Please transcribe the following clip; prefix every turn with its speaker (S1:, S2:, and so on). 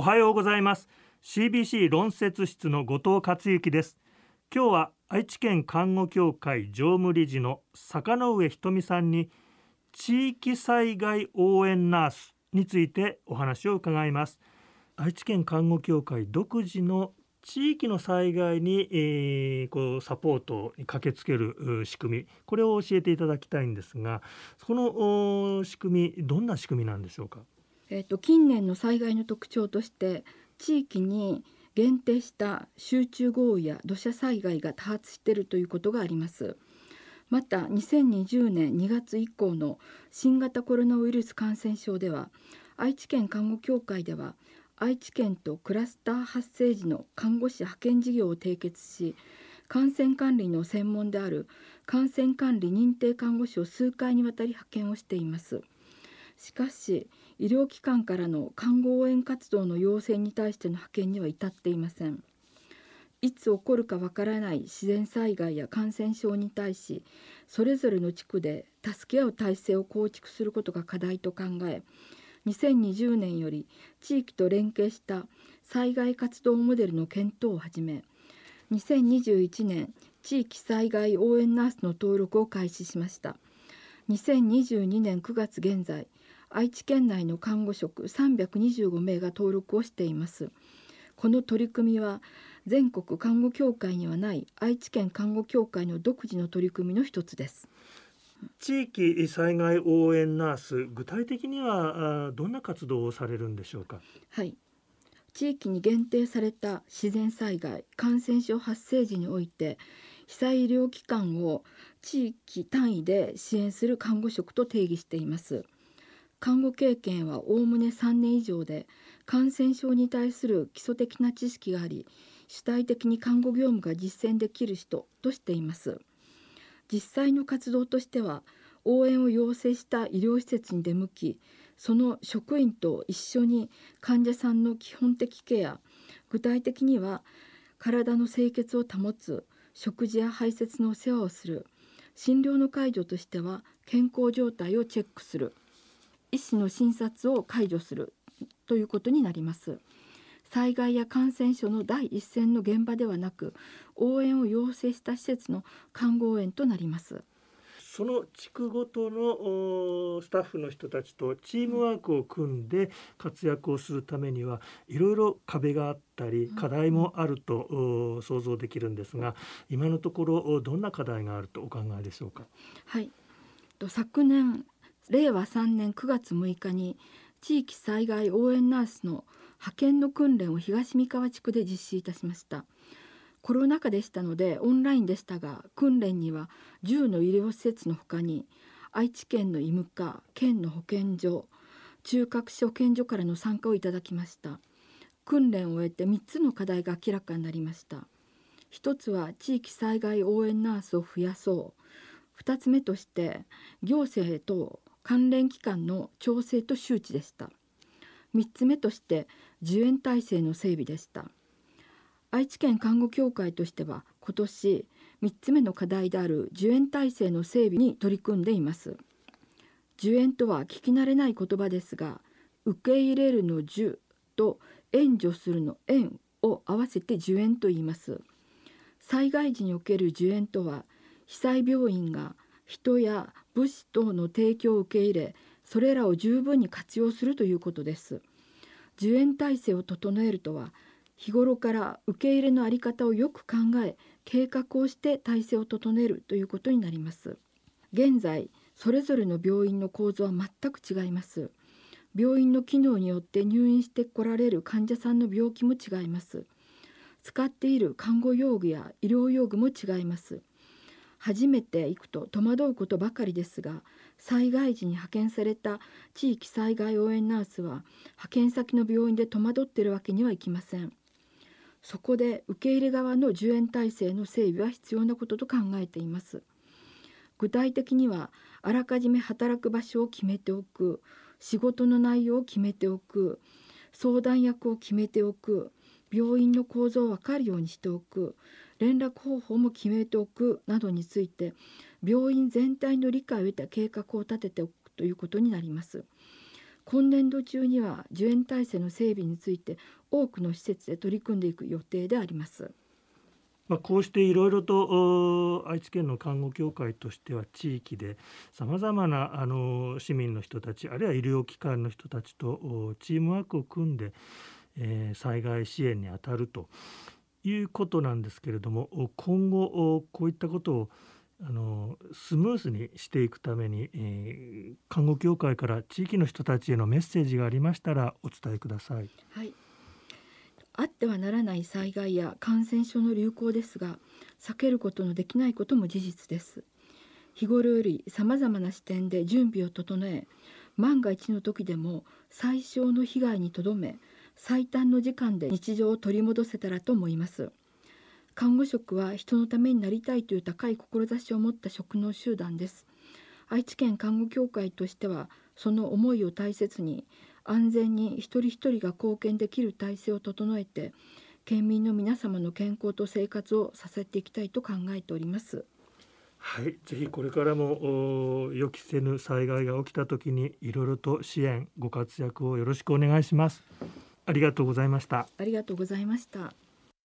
S1: おはようございます。CBC 論説室の後藤克之です。今日は愛知県看護協会常務理事の坂上瞳さんに地域災害応援ナースについてお話を伺います。愛知県看護協会独自の地域の災害に、えー、こうサポートに駆けつける仕組み。これを教えていただきたいんですがこの仕組みどんな仕組みなんでしょうか？
S2: えーと、近年の災害の特徴として地域に限定した集中豪雨や土砂災害が多発しているということがあります。また2020年2月以降の新型コロナウイルス感染症では愛知県看護協会では愛知県とクラスター発生時の看護師派遣事業を締結し感染管理の専門である感染管理認定看護師を数回にわたり派遣をしています。しかし医療機関からの看護応援活動の要請に対しての派遣には至っていません。いつ起こるかわからない自然災害や感染症に対しそれぞれの地区で助け合う体制を構築することが課題と考え2020年より地域と連携した災害活動モデルの検討を始め2021年地域災害応援ナースの登録を開始しました。2022年9月現在愛知県内の看護職325名が登録をしています。この取り組みは全国看護協会にはない愛知県看護協会の独自の取り組みの一つです。
S1: 地域災害応援ナース具体的にはどんな活動をされるんでしょうか？
S2: はい。地域に限定された自然災害感染症発生時において被災医療機関を地域単位で支援する看護職と定義しています看護経験はおおむね3年以上で感染症に対する基礎的な知識があり主体的に看護業務が実践できる人としています。実際の活動としては応援を要請した医療施設に出向きその職員と一緒に患者さんの基本的ケア具体的には体の清潔を保つ食事や排泄の世話をする診療の介助としては健康状態をチェックする。医師の診察を解除するということになります。災害や感染症の第一線の現場ではなく応援を要請した施設の看護応援となります。
S1: その地区ごとのスタッフの人たちとチームワークを組んで活躍をするためにはいろいろ壁があったり課題もあると想像できるんですが今のところどんな課題があるとお考えでしょうか？
S2: はい。昨年令和3年9月6日に地域災害応援ナースの派遣の訓練を東三河地区で実施いたしました。コロナ禍でしたのでオンラインでしたが訓練には10の医療施設のほかに愛知県の医務課県の保健所中核所保健所からの参加をいただきました。訓練を終えて3つの課題が明らかになりました。一つは地域災害応援ナースを増やそう。2つ目として行政と関連機関の調整と周知でした。3つ目として受援体制の整備でした。愛知県看護協会としては今年3つ目の課題である受援体制の整備に取り組んでいます。受援とは聞き慣れない言葉ですが受け入れるの受と援助するの援を合わせて受援と言います。災害時における受援とは被災病院が人や物資等の提供を受け入れそれらを十分に活用するということです。受援体制を整えるとは日頃から受け入れの在り方をよく考え計画をして体制を整えるということになります。現在それぞれの病院の構造は全く違います。病院の機能によって入院してこられる患者さんの病気も違います。使っている看護用具や医療用具も違います。初めて行くと戸惑うことばかりですが災害時に派遣された地域災害応援ナースは派遣先の病院で戸惑っているわけにはいきません。そこで受け入れ側の受援体制の整備は必要なことと考えています。具体的にはあらかじめ働く場所を決めておく仕事の内容を決めておく相談役を決めておく病院の構造を分かるようにしておく連絡方法も決めておくなどについて病院全体の理解を得た計画を立てておくということになります。今年度中には受援体制の整備について多くの施設で取り組んでいく予定であります。
S1: まあ、こうしていろいろと愛知県の看護協会としては地域でさまざまなあの市民の人たちあるいは医療機関の人たちとチームワークを組んで、えー、災害支援に当たるということなんですけれども今後こういったことをあのスムースにしていくために、えー、看護協会から地域の人たちへのメッセージがありましたらお伝えください。
S2: はいあってはならない災害や感染症の流行ですが避けることのできないことも事実です日頃よりさまざまな視点で準備を整え万が一の時でも最小の被害にとどめ最短の時間で日常を取り戻せたらと思います。看護職は人のためになりたいという高い志を持った職能集団です。愛知県看護協会としてはその思いを大切に安全に一人一人が貢献できる体制を整えて県民の皆様の健康と生活を支えていきたいと考えております。
S1: はい、ぜひこれからも予期せぬ災害が起きた時にいろいろと支援ご活躍をよろしくお願いします。ありがとうございました。
S2: ありがとうございました。